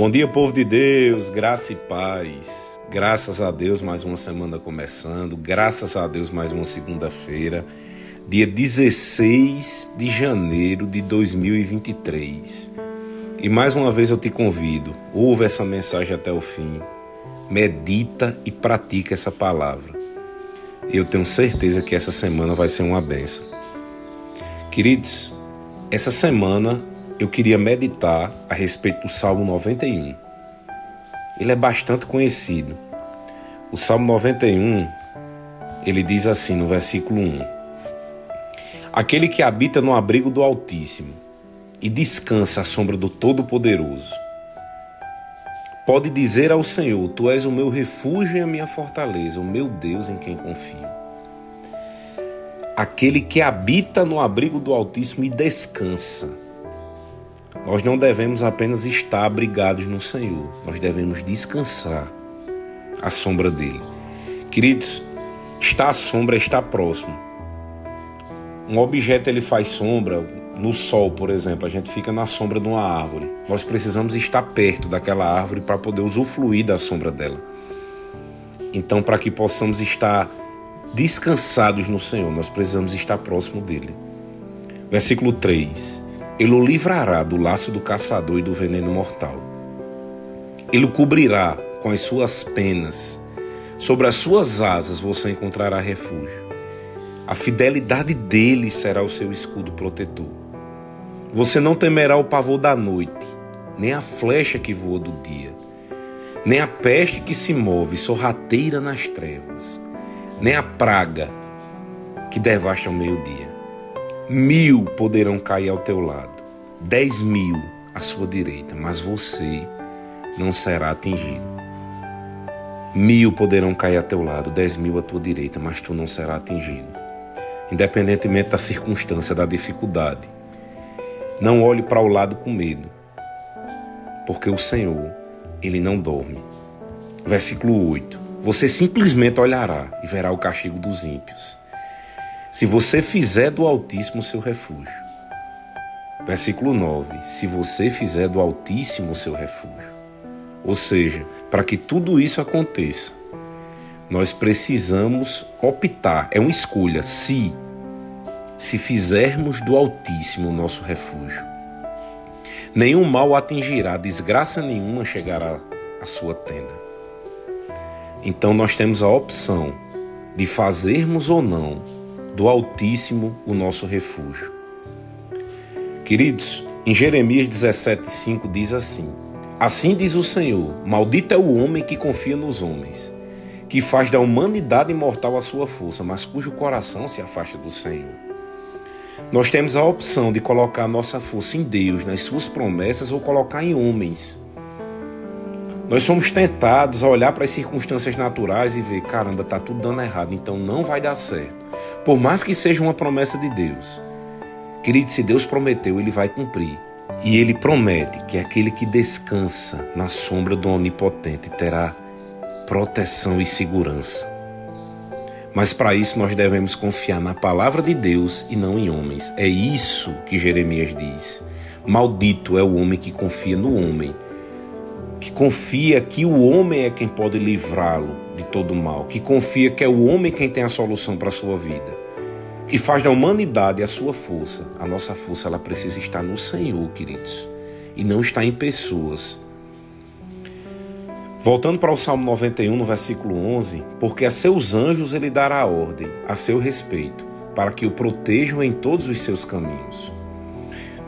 Bom dia, povo de Deus, graça e paz. Graças a Deus, mais uma semana começando. Graças a Deus, mais uma segunda-feira, dia 16 de janeiro de 2023. E mais uma vez eu te convido, ouve essa mensagem até o fim, medita e pratica essa palavra. Eu tenho certeza que essa semana vai ser uma benção. Queridos, essa semana eu queria meditar a respeito do Salmo 91. Ele é bastante conhecido. O Salmo 91, ele diz assim no versículo 1: Aquele que habita no abrigo do Altíssimo e descansa à sombra do Todo-Poderoso, pode dizer ao Senhor: Tu és o meu refúgio e a minha fortaleza, o meu Deus em quem confio. Aquele que habita no abrigo do Altíssimo e descansa nós não devemos apenas estar abrigados no Senhor, nós devemos descansar à sombra dele. Queridos, estar à sombra é estar próximo. Um objeto ele faz sombra, no sol, por exemplo, a gente fica na sombra de uma árvore. Nós precisamos estar perto daquela árvore para poder usufruir da sombra dela. Então, para que possamos estar descansados no Senhor, nós precisamos estar próximo dele. Versículo 3: ele o livrará do laço do caçador e do veneno mortal. Ele o cobrirá com as suas penas. Sobre as suas asas você encontrará refúgio. A fidelidade dele será o seu escudo protetor. Você não temerá o pavor da noite, nem a flecha que voa do dia, nem a peste que se move sorrateira nas trevas, nem a praga que devasta ao meio-dia. Mil poderão cair ao teu lado, dez mil à sua direita, mas você não será atingido. Mil poderão cair a teu lado, dez mil à tua direita, mas tu não será atingido. Independentemente da circunstância, da dificuldade. Não olhe para o lado com medo, porque o Senhor, Ele não dorme. Versículo 8: Você simplesmente olhará e verá o castigo dos ímpios se você fizer do Altíssimo seu refúgio. Versículo 9: Se você fizer do Altíssimo seu refúgio. Ou seja, para que tudo isso aconteça, nós precisamos optar, é uma escolha, se se fizermos do Altíssimo o nosso refúgio. Nenhum mal atingirá, desgraça nenhuma chegará à sua tenda. Então nós temos a opção de fazermos ou não do Altíssimo o nosso refúgio. Queridos, em Jeremias 17,5 diz assim: Assim diz o Senhor: Maldito é o homem que confia nos homens, que faz da humanidade imortal a sua força, mas cujo coração se afasta do Senhor. Nós temos a opção de colocar a nossa força em Deus, nas suas promessas, ou colocar em homens. Nós somos tentados a olhar para as circunstâncias naturais e ver, caramba, tá tudo dando errado, então não vai dar certo. Por mais que seja uma promessa de Deus. Querido, se Deus prometeu, ele vai cumprir. E ele promete que aquele que descansa na sombra do Onipotente terá proteção e segurança. Mas para isso nós devemos confiar na palavra de Deus e não em homens. É isso que Jeremias diz. Maldito é o homem que confia no homem, que confia que o homem é quem pode livrá-lo de todo mal, que confia que é o homem quem tem a solução para a sua vida, que faz da humanidade a sua força. A nossa força ela precisa estar no Senhor, queridos, e não está em pessoas. Voltando para o Salmo 91, no versículo 11, porque a seus anjos ele dará ordem a seu respeito, para que o protejam em todos os seus caminhos.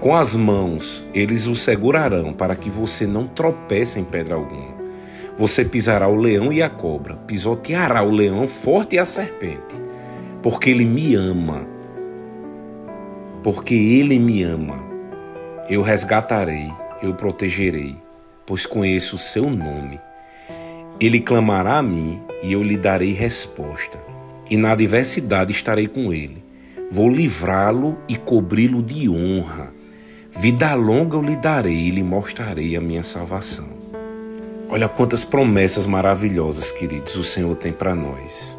Com as mãos eles o segurarão para que você não tropece em pedra alguma. Você pisará o leão e a cobra, pisoteará o leão forte e a serpente, porque ele me ama. Porque ele me ama. Eu resgatarei, eu protegerei, pois conheço o seu nome. Ele clamará a mim e eu lhe darei resposta. E na adversidade estarei com ele. Vou livrá-lo e cobri-lo de honra Vida longa eu lhe darei e lhe mostrarei a minha salvação. Olha quantas promessas maravilhosas, queridos, o Senhor tem para nós.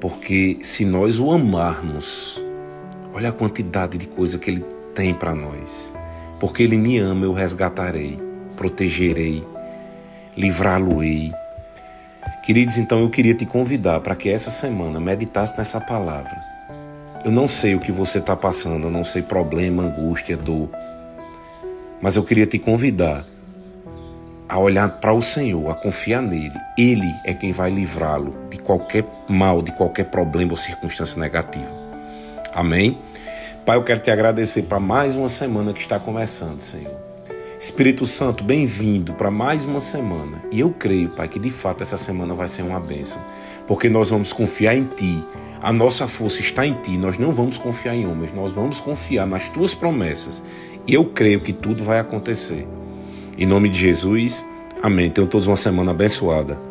Porque se nós o amarmos, olha a quantidade de coisa que ele tem para nós. Porque ele me ama, eu resgatarei. protegerei, livrá-lo-ei. Queridos, então eu queria te convidar para que essa semana meditasse nessa palavra. Eu não sei o que você está passando, eu não sei problema, angústia, dor, mas eu queria te convidar a olhar para o Senhor, a confiar nele. Ele é quem vai livrá-lo de qualquer mal, de qualquer problema ou circunstância negativa. Amém? Pai, eu quero te agradecer para mais uma semana que está começando, Senhor. Espírito Santo, bem-vindo para mais uma semana. E eu creio, Pai, que de fato essa semana vai ser uma bênção, porque nós vamos confiar em Ti. A nossa força está em Ti. Nós não vamos confiar em homens, nós vamos confiar nas Tuas promessas. E eu creio que tudo vai acontecer. Em nome de Jesus, amém. Tenham todos uma semana abençoada.